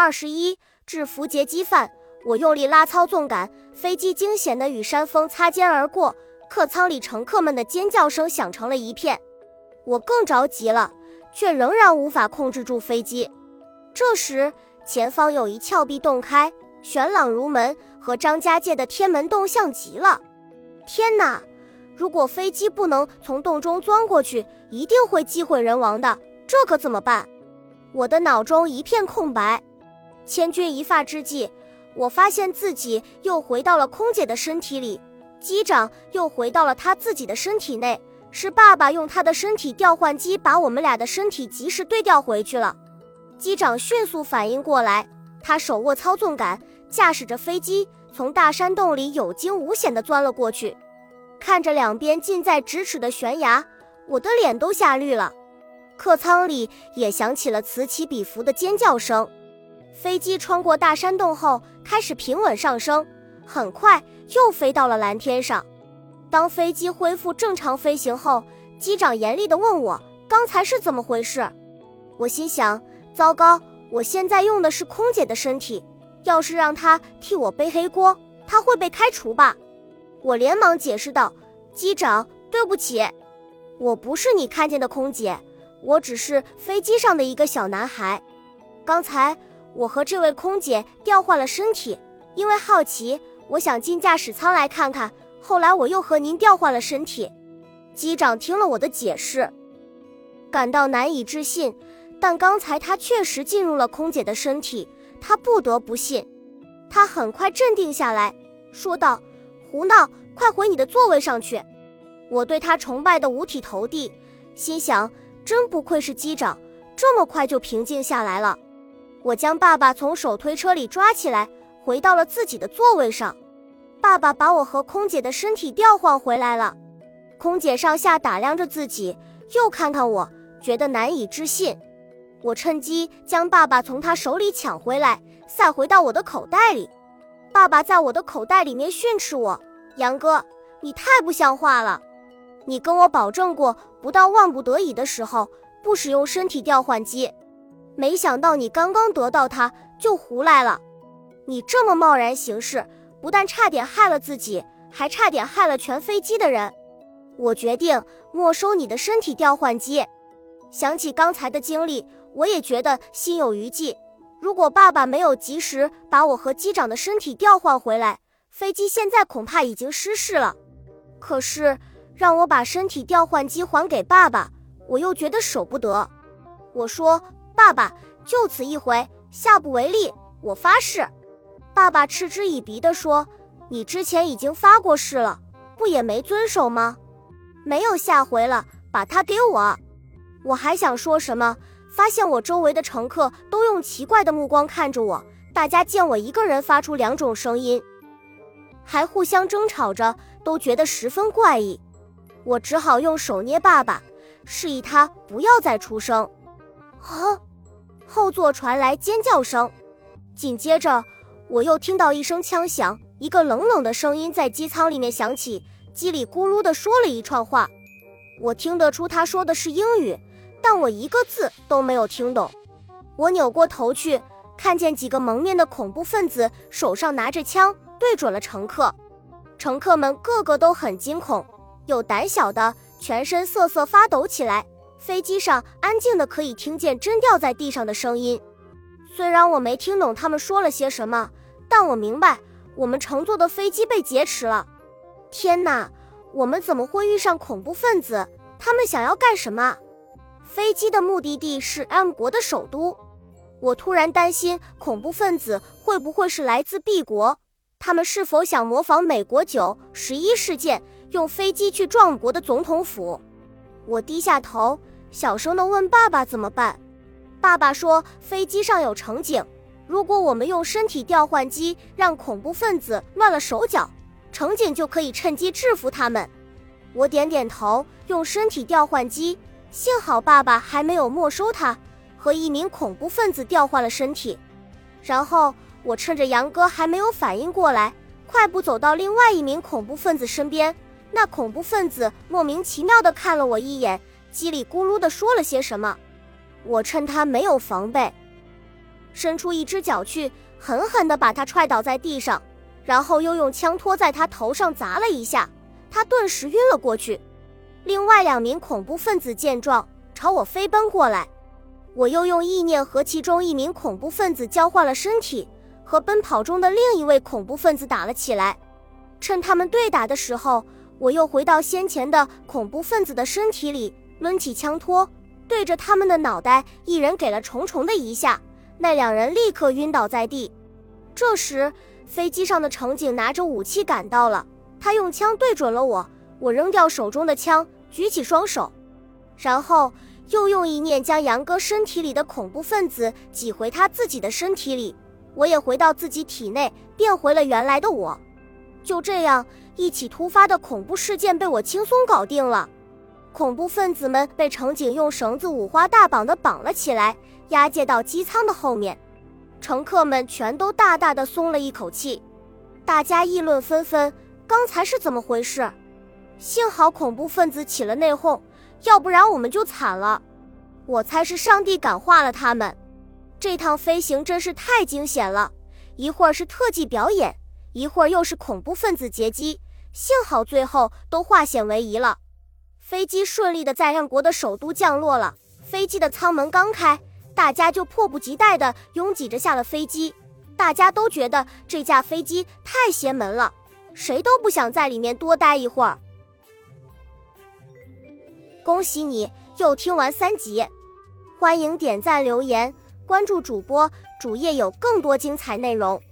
二十一，制服劫机犯。我用力拉操纵杆，飞机惊险地与山峰擦肩而过，客舱里乘客们的尖叫声响成了一片。我更着急了，却仍然无法控制住飞机。这时，前方有一峭壁洞开，玄朗如门，和张家界的天门洞像极了。天哪！如果飞机不能从洞中钻过去，一定会机毁人亡的。这可怎么办？我的脑中一片空白。千钧一发之际，我发现自己又回到了空姐的身体里，机长又回到了他自己的身体内，是爸爸用他的身体调换机把我们俩的身体及时对调回去了。机长迅速反应过来，他手握操纵杆，驾驶着飞机从大山洞里有惊无险地钻了过去。看着两边近在咫尺的悬崖，我的脸都吓绿了。客舱里也响起了此起彼伏的尖叫声。飞机穿过大山洞后，开始平稳上升，很快又飞到了蓝天上。当飞机恢复正常飞行后，机长严厉地问我：“刚才是怎么回事？”我心想：糟糕，我现在用的是空姐的身体，要是让她替我背黑锅，她会被开除吧？我连忙解释道：“机长，对不起，我不是你看见的空姐，我只是飞机上的一个小男孩。刚才……”我和这位空姐调换了身体，因为好奇，我想进驾驶舱来看看。后来我又和您调换了身体。机长听了我的解释，感到难以置信，但刚才他确实进入了空姐的身体，他不得不信。他很快镇定下来，说道：“胡闹，快回你的座位上去。”我对他崇拜的五体投地，心想：真不愧是机长，这么快就平静下来了。我将爸爸从手推车里抓起来，回到了自己的座位上。爸爸把我和空姐的身体调换回来了。空姐上下打量着自己，又看看我，觉得难以置信。我趁机将爸爸从他手里抢回来，塞回到我的口袋里。爸爸在我的口袋里面训斥我：“杨哥，你太不像话了！你跟我保证过，不到万不得已的时候，不使用身体调换机。”没想到你刚刚得到它就胡来了，你这么贸然行事，不但差点害了自己，还差点害了全飞机的人。我决定没收你的身体调换机。想起刚才的经历，我也觉得心有余悸。如果爸爸没有及时把我和机长的身体调换回来，飞机现在恐怕已经失事了。可是让我把身体调换机还给爸爸，我又觉得舍不得。我说。爸爸，就此一回，下不为例。我发誓。爸爸嗤之以鼻地说：“你之前已经发过誓了，不也没遵守吗？没有下回了，把它给我。”我还想说什么，发现我周围的乘客都用奇怪的目光看着我，大家见我一个人发出两种声音，还互相争吵着，都觉得十分怪异。我只好用手捏爸爸，示意他不要再出声。啊！后座传来尖叫声，紧接着我又听到一声枪响，一个冷冷的声音在机舱里面响起，叽里咕噜地说了一串话。我听得出他说的是英语，但我一个字都没有听懂。我扭过头去，看见几个蒙面的恐怖分子手上拿着枪，对准了乘客。乘客们个个都很惊恐，有胆小的全身瑟瑟发抖起来。飞机上安静的可以听见针掉在地上的声音，虽然我没听懂他们说了些什么，但我明白我们乘坐的飞机被劫持了。天哪，我们怎么会遇上恐怖分子？他们想要干什么？飞机的目的地是 M 国的首都，我突然担心恐怖分子会不会是来自 B 国？他们是否想模仿美国九十一事件，用飞机去撞国的总统府？我低下头。小声地问爸爸怎么办？爸爸说飞机上有乘警，如果我们用身体调换机让恐怖分子乱了手脚，乘警就可以趁机制服他们。我点点头，用身体调换机。幸好爸爸还没有没收它，和一名恐怖分子调换了身体。然后我趁着杨哥还没有反应过来，快步走到另外一名恐怖分子身边。那恐怖分子莫名其妙地看了我一眼。叽里咕噜地说了些什么，我趁他没有防备，伸出一只脚去，狠狠地把他踹倒在地上，然后又用枪托在他头上砸了一下，他顿时晕了过去。另外两名恐怖分子见状，朝我飞奔过来，我又用意念和其中一名恐怖分子交换了身体，和奔跑中的另一位恐怖分子打了起来。趁他们对打的时候，我又回到先前的恐怖分子的身体里，抡起枪托，对着他们的脑袋，一人给了重重的一下，那两人立刻晕倒在地。这时，飞机上的乘警拿着武器赶到了，他用枪对准了我，我扔掉手中的枪，举起双手，然后又用意念将杨哥身体里的恐怖分子挤回他自己的身体里，我也回到自己体内，变回了原来的我。就这样，一起突发的恐怖事件被我轻松搞定了。恐怖分子们被乘警用绳子五花大绑的绑了起来，押解到机舱的后面。乘客们全都大大的松了一口气，大家议论纷纷。刚才是怎么回事？幸好恐怖分子起了内讧，要不然我们就惨了。我猜是上帝感化了他们。这趟飞行真是太惊险了，一会儿是特技表演。一会儿又是恐怖分子劫机，幸好最后都化险为夷了。飞机顺利的在让国的首都降落了。飞机的舱门刚开，大家就迫不及待的拥挤着下了飞机。大家都觉得这架飞机太邪门了，谁都不想在里面多待一会儿。恭喜你又听完三集，欢迎点赞、留言、关注主播，主页有更多精彩内容。